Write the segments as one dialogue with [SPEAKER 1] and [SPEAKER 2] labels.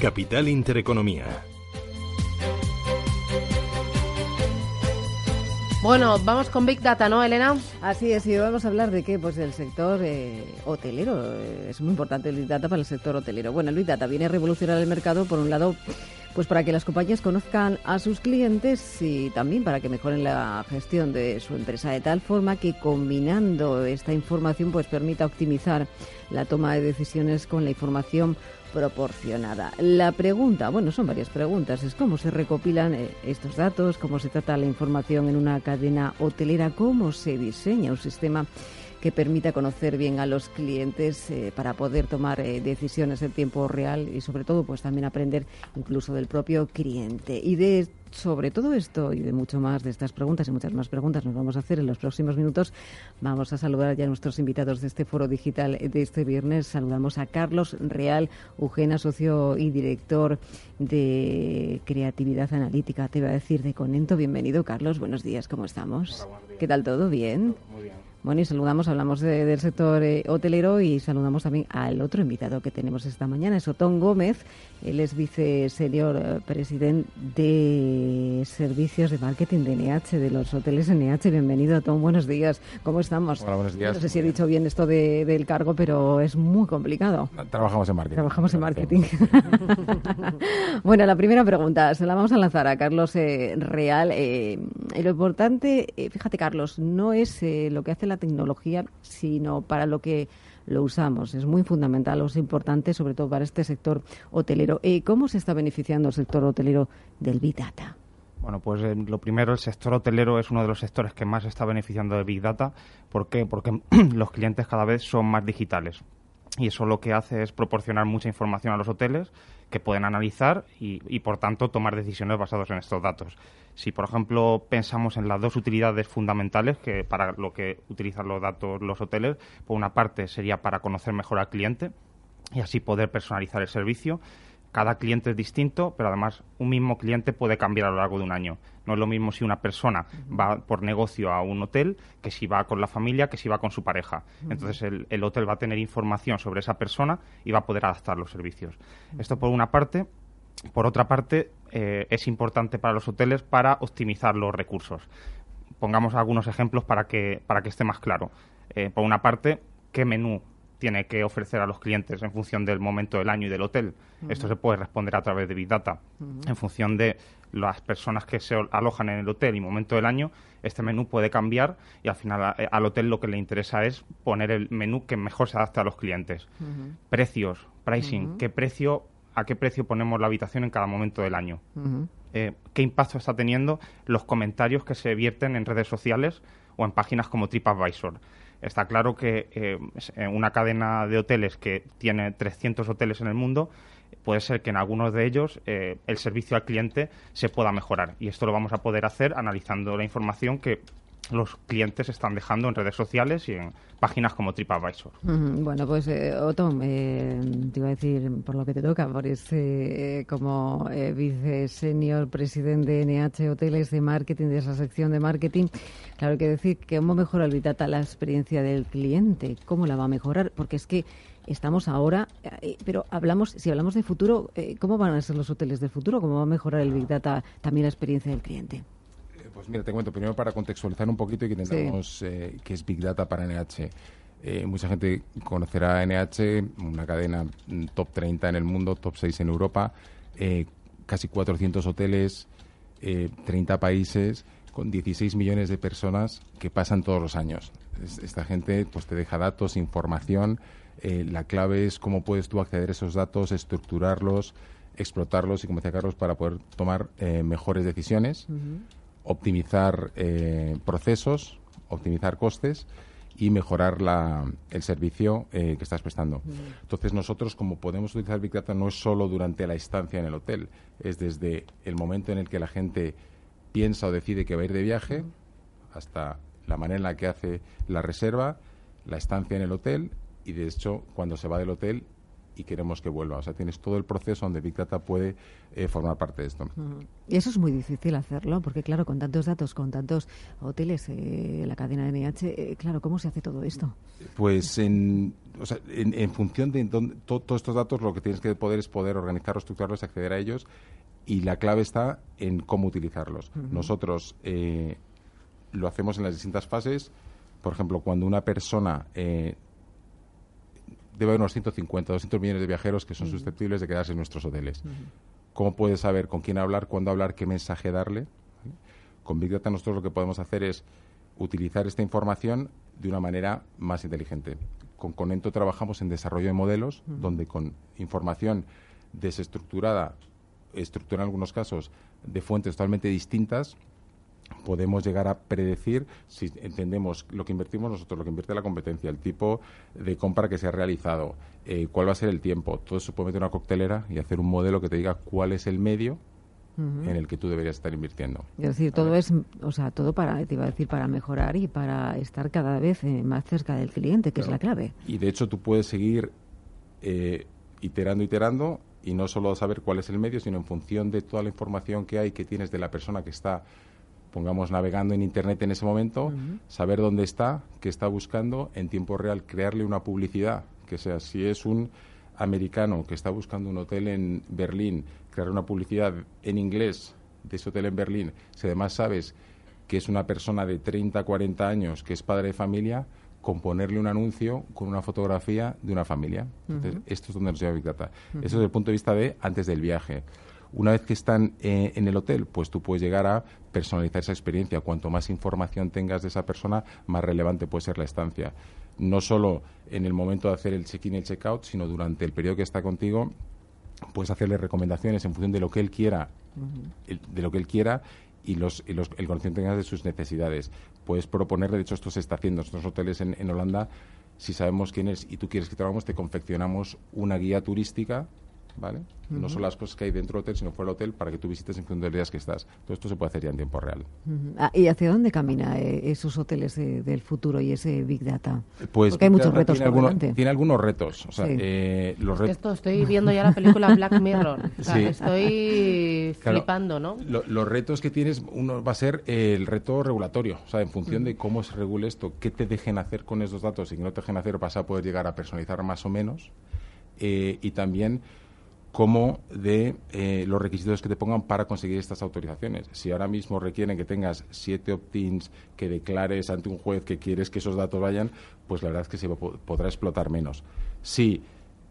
[SPEAKER 1] Capital Intereconomía.
[SPEAKER 2] Bueno, vamos con Big Data, ¿no, Elena?
[SPEAKER 3] Así es, y vamos a hablar de qué, pues del sector eh, hotelero. Eh, es muy importante el Big Data para el sector hotelero. Bueno, el Big Data viene a revolucionar el mercado, por un lado, pues para que las compañías conozcan a sus clientes y también para que mejoren la gestión de su empresa, de tal forma que combinando esta información, pues permita optimizar la toma de decisiones con la información proporcionada. La pregunta, bueno, son varias preguntas, es cómo se recopilan eh, estos datos, cómo se trata la información en una cadena hotelera, cómo se diseña un sistema que permita conocer bien a los clientes eh, para poder tomar eh, decisiones en tiempo real y sobre todo pues también aprender incluso del propio cliente. Y de sobre todo esto y de mucho más de estas preguntas y muchas más preguntas nos vamos a hacer en los próximos minutos. Vamos a saludar ya a nuestros invitados de este foro digital de este viernes. Saludamos a Carlos Real, Eugena, socio y director de Creatividad Analítica, te iba a decir de Conento. Bienvenido, Carlos. Buenos días, ¿cómo estamos? ¿Qué tal todo? ¿Bien? Muy bien. Bueno, y saludamos, hablamos del sector eh, hotelero y saludamos también al otro invitado que tenemos esta mañana, es Otón Gómez. Él es vice senior eh, presidente de servicios de marketing de NH, de los hoteles NH. Bienvenido, Otón. Buenos días. ¿Cómo estamos?
[SPEAKER 4] Hola, buenos días.
[SPEAKER 3] No sé si he dicho bien esto del cargo, pero es muy complicado.
[SPEAKER 4] Trabajamos en marketing.
[SPEAKER 3] Trabajamos en marketing. bueno, la primera pregunta se la vamos a lanzar a Carlos eh, Real. lo importante, fíjate, Carlos, no es lo que hace la tecnología, sino para lo que lo usamos. Es muy fundamental, es importante, sobre todo para este sector hotelero. Eh, ¿Cómo se está beneficiando el sector hotelero del Big Data?
[SPEAKER 4] Bueno, pues eh, lo primero, el sector hotelero es uno de los sectores que más está beneficiando de Big Data. ¿Por qué? Porque los clientes cada vez son más digitales. Y eso lo que hace es proporcionar mucha información a los hoteles que pueden analizar y, y por tanto, tomar decisiones basadas en estos datos. Si, por ejemplo, pensamos en las dos utilidades fundamentales que para lo que utilizan los datos los hoteles, por una parte sería para conocer mejor al cliente y así poder personalizar el servicio. Cada cliente es distinto, pero además un mismo cliente puede cambiar a lo largo de un año. No es lo mismo si una persona va por negocio a un hotel que si va con la familia, que si va con su pareja. Entonces el, el, hotel va a tener información sobre esa persona y va a poder adaptar los servicios. Esto por una parte. Por otra parte, eh, es importante para los hoteles para optimizar los recursos. Pongamos algunos ejemplos para que, para que esté más claro. Eh, por una parte, ¿qué menú tiene que ofrecer a los clientes en función del momento del año y del hotel? Esto se puede responder a través de Big Data. En función de las personas que se alojan en el hotel y momento del año, este menú puede cambiar y al final al hotel lo que le interesa es poner el menú que mejor se adapte a los clientes. Precios, pricing, qué precio a qué precio ponemos la habitación en cada momento del año. Eh, ¿Qué impacto está teniendo los comentarios que se vierten en redes sociales o en páginas como TripAdvisor? Está claro que eh, una cadena de hoteles que tiene 300 hoteles en el mundo, puede ser que en algunos de ellos eh, el servicio al cliente se pueda mejorar. Y esto lo vamos a poder hacer analizando la información que los clientes están dejando en redes sociales y en páginas como TripAdvisor.
[SPEAKER 3] Bueno, pues eh, Otto, eh, te iba a decir por lo que te toca, por este, como eh, vice senior presidente de NH Hoteles de Marketing, de esa sección de marketing, claro que decir que cómo mejora el Vitata la experiencia del cliente, cómo la va a mejorar, porque es que estamos ahora, eh, pero hablamos, si hablamos de futuro, ¿cómo van a ser los hoteles del futuro? ¿Cómo va a mejorar el Big Data también la experiencia del cliente?
[SPEAKER 4] Pues mira, te cuento primero para contextualizar un poquito y que entendamos eh, qué es Big Data para NH. Eh, mucha gente conocerá NH, una cadena mm, top 30 en el mundo, top 6 en Europa, eh, casi 400 hoteles, 30 países, con 16 millones de personas que pasan todos los años. Esta gente pues te deja datos, información. la clave es cómo puedes tú acceder a esos datos, estructurarlos, explotarlos y, como decía Carlos, para poder tomar mejores decisiones optimizar eh, procesos, optimizar costes y mejorar la, el servicio eh, que estás prestando. Entonces nosotros, como podemos utilizar Big Data, no es solo durante la estancia en el hotel, es desde el momento en el que la gente piensa o decide que va a ir de viaje hasta la manera en la que hace la reserva, la estancia en el hotel y, de hecho, cuando se va del hotel,
[SPEAKER 1] y queremos que vuelva. O sea, tienes todo el proceso donde Big Data puede eh, formar parte de esto.
[SPEAKER 3] Y eso es muy difícil hacerlo, porque claro, con tantos datos, con tantos hoteles, eh, la cadena de NH, eh, claro, ¿cómo se hace todo esto?
[SPEAKER 1] Pues en, o sea, en, función de todos estos datos, lo que tienes que poder es poder organizarlos, estructurarlos, acceder a ellos, y la clave está en cómo utilizarlos. Nosotros lo hacemos en las distintas fases. Por ejemplo, cuando una persona debe haber unos 150, 200 millones de viajeros que son susceptibles de quedarse en nuestros hoteles. ¿Cómo puedes saber con quién hablar, cuándo hablar, qué mensaje darle? Con Big Data nosotros lo que podemos hacer es utilizar esta información de una manera más inteligente. Con Conento trabajamos en desarrollo de modelos, donde con información desestructurada, estructurada en algunos casos, de fuentes totalmente distintas, podemos llegar a predecir si entendemos lo que invertimos nosotros, lo que invierte la competencia, el tipo de compra que se ha realizado, eh, cuál va a ser el tiempo. Todo eso puede meter una coctelera y hacer un modelo que te diga cuál es el medio en el que tú deberías estar invirtiendo.
[SPEAKER 3] Es decir, todo es, o sea, todo para, te iba a decir, para mejorar y para estar cada vez eh, más cerca del cliente, que es la clave.
[SPEAKER 1] Y de hecho tú puedes seguir eh, iterando, iterando y no solo saber cuál es el medio, sino en función de toda la información que hay que tienes de la persona que está pongamos navegando en Internet en ese momento, saber dónde está, qué está buscando, en tiempo real crearle una publicidad, que sea, si es un americano que está buscando un hotel en Berlín, crear una publicidad en inglés de ese hotel en Berlín, si además sabes que es una persona de 30, 40 años, que es padre de familia, componerle un anuncio con una fotografía de una familia. Entonces, esto es donde nos lleva Big Data. Eso es desde el punto de vista de antes del viaje. Una vez que están eh, en el hotel, pues tú puedes llegar a personalizar esa experiencia. Cuanto más información tengas de esa persona, más relevante puede ser la estancia. No solo en el momento de hacer el check-in y el check-out, sino durante el periodo que está contigo, puedes hacerle recomendaciones en función de lo que él quiera, de lo que él quiera y, los, el conocimiento que tengas de sus necesidades. Puedes proponerle, de hecho esto se está haciendo en estos hoteles en, en Holanda, si sabemos quién es y tú quieres que trabajemos, te confeccionamos una guía turística ¿vale? No son las cosas que hay dentro del hotel, sino fuera del hotel para que tú visites en función de los días que estás. Todo esto se puede hacer ya en tiempo real.
[SPEAKER 3] Ah, ¿Y hacia dónde camina eh, esos hoteles del futuro y ese Big Data?
[SPEAKER 1] Pues
[SPEAKER 3] Porque hay muchos retos
[SPEAKER 1] tiene, algunos, tiene algunos retos. O sea, eh, los
[SPEAKER 2] Esto estoy viendo ya la película Black Mirror. Estoy flipando, ¿no?
[SPEAKER 1] los retos que tienes, uno va a ser el reto regulatorio. O sea, en función de cómo se regule esto, qué te dejen hacer con esos datos y que no te dejen hacer, vas a poder llegar a personalizar más o menos. Eh, y también como de eh, los requisitos que te pongan para conseguir estas autorizaciones. Si ahora mismo requieren que tengas siete opt-ins, que declares ante un juez que quieres que esos datos vayan, pues la verdad es que se podrá explotar menos. Si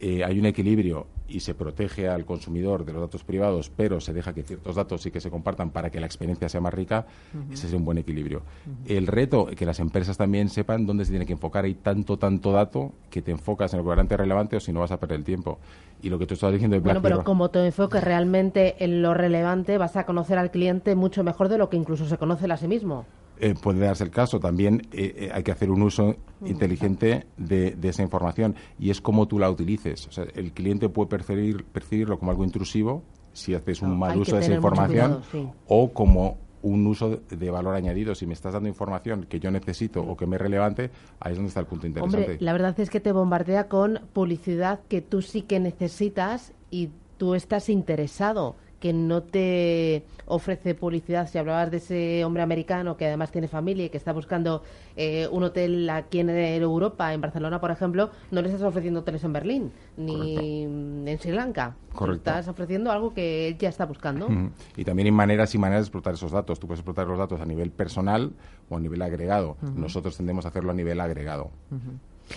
[SPEAKER 1] eh, hay un equilibrio y se protege al consumidor de los datos privados, pero se deja que ciertos datos sí que se compartan para que la experiencia sea más rica, ese es un buen equilibrio. El reto, que las empresas también sepan dónde se tiene que enfocar. Hay tanto, tanto dato que te enfocas en lo que relevante o si no vas a perder el tiempo. Y lo que tú estás diciendo de
[SPEAKER 2] Bueno, pero como te enfoques realmente en lo relevante, vas a conocer al cliente mucho mejor de lo que incluso se conoce a sí mismo.
[SPEAKER 1] Eh, puede darse el caso. También eh, eh, hay que hacer un uso inteligente de, esa información y es como tú la utilices. O sea, el cliente puede percibir, percibirlo como algo intrusivo si haces un mal uso de esa información o como un uso de valor añadido. Si me estás dando información que yo necesito o que me es relevante, ahí es donde está el punto interesante.
[SPEAKER 2] Hombre, la verdad es que te bombardea con publicidad que tú sí que necesitas y tú estás interesado que no te ofrece publicidad. Si hablabas de ese hombre americano que además tiene familia y que está buscando eh, un hotel aquí en Europa, en Barcelona, por ejemplo, no le estás ofreciendo hoteles en Berlín ni en Sri Lanka.
[SPEAKER 1] Correcto.
[SPEAKER 2] Estás ofreciendo algo que él ya está buscando.
[SPEAKER 1] Y también hay maneras y maneras de explotar esos datos. Tú puedes explotar los datos a nivel personal o a nivel agregado. Nosotros tendemos a hacerlo a nivel agregado.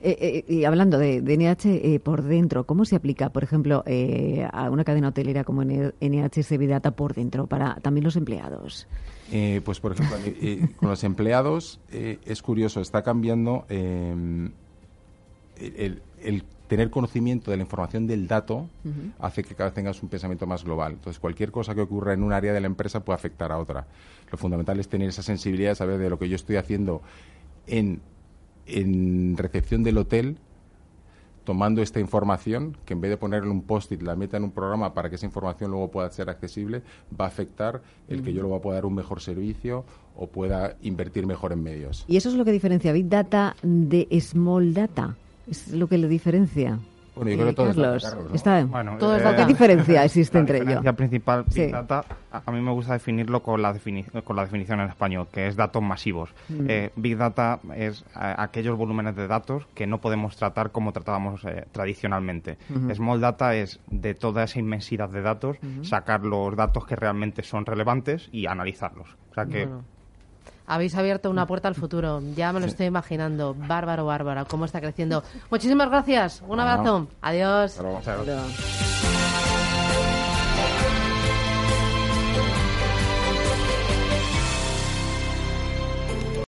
[SPEAKER 3] Eh, eh, y hablando de, NH eh, por dentro, ¿cómo se aplica, por ejemplo, a una cadena hotelera como NH Sevidata por dentro para también los empleados?
[SPEAKER 1] pues, por ejemplo, con los empleados es curioso, está cambiando el, tener conocimiento de la información del dato hace que cada vez tengas un pensamiento más global. Entonces, cualquier cosa que ocurra en un área de la empresa puede afectar a otra. Lo fundamental es tener esa sensibilidad, saber de lo que yo estoy haciendo en en recepción del hotel tomando esta información, que en vez de ponerle un post-it, la meta en un programa para que esa información luego pueda ser accesible, va a afectar el que yo luego pueda dar un mejor servicio o pueda invertir mejor en medios.
[SPEAKER 3] ¿Y eso es lo que diferencia Big Data de Small Data? ¿Es lo que le diferencia?
[SPEAKER 1] Bueno, yo creo que todo es data,
[SPEAKER 3] Carlos,
[SPEAKER 1] Carlos, ¿no?
[SPEAKER 3] está-
[SPEAKER 4] Bueno, eh.
[SPEAKER 3] ¿Qué diferencia existe
[SPEAKER 4] La
[SPEAKER 3] entre ellos?
[SPEAKER 4] diferencia principal
[SPEAKER 3] Sí.
[SPEAKER 4] Big Data, a, a mí me gusta definirlo con la, defini- con la definición en español, que es datos masivos.
[SPEAKER 3] Mm.
[SPEAKER 4] Eh, Big Data es a- aquellos volúmenes de datos que no podemos tratar como tratábamos eh, tradicionalmente. Small Data es de toda esa inmensidad de datos, sacar los datos que realmente son relevantes y analizarlos. O sea que
[SPEAKER 2] Bueno. Habéis abierto una puerta al futuro. Ya me lo estoy imaginando. Bárbaro, bárbaro. Cómo está creciendo. Muchísimas gracias. Un abrazo. Adiós.
[SPEAKER 3] Pero-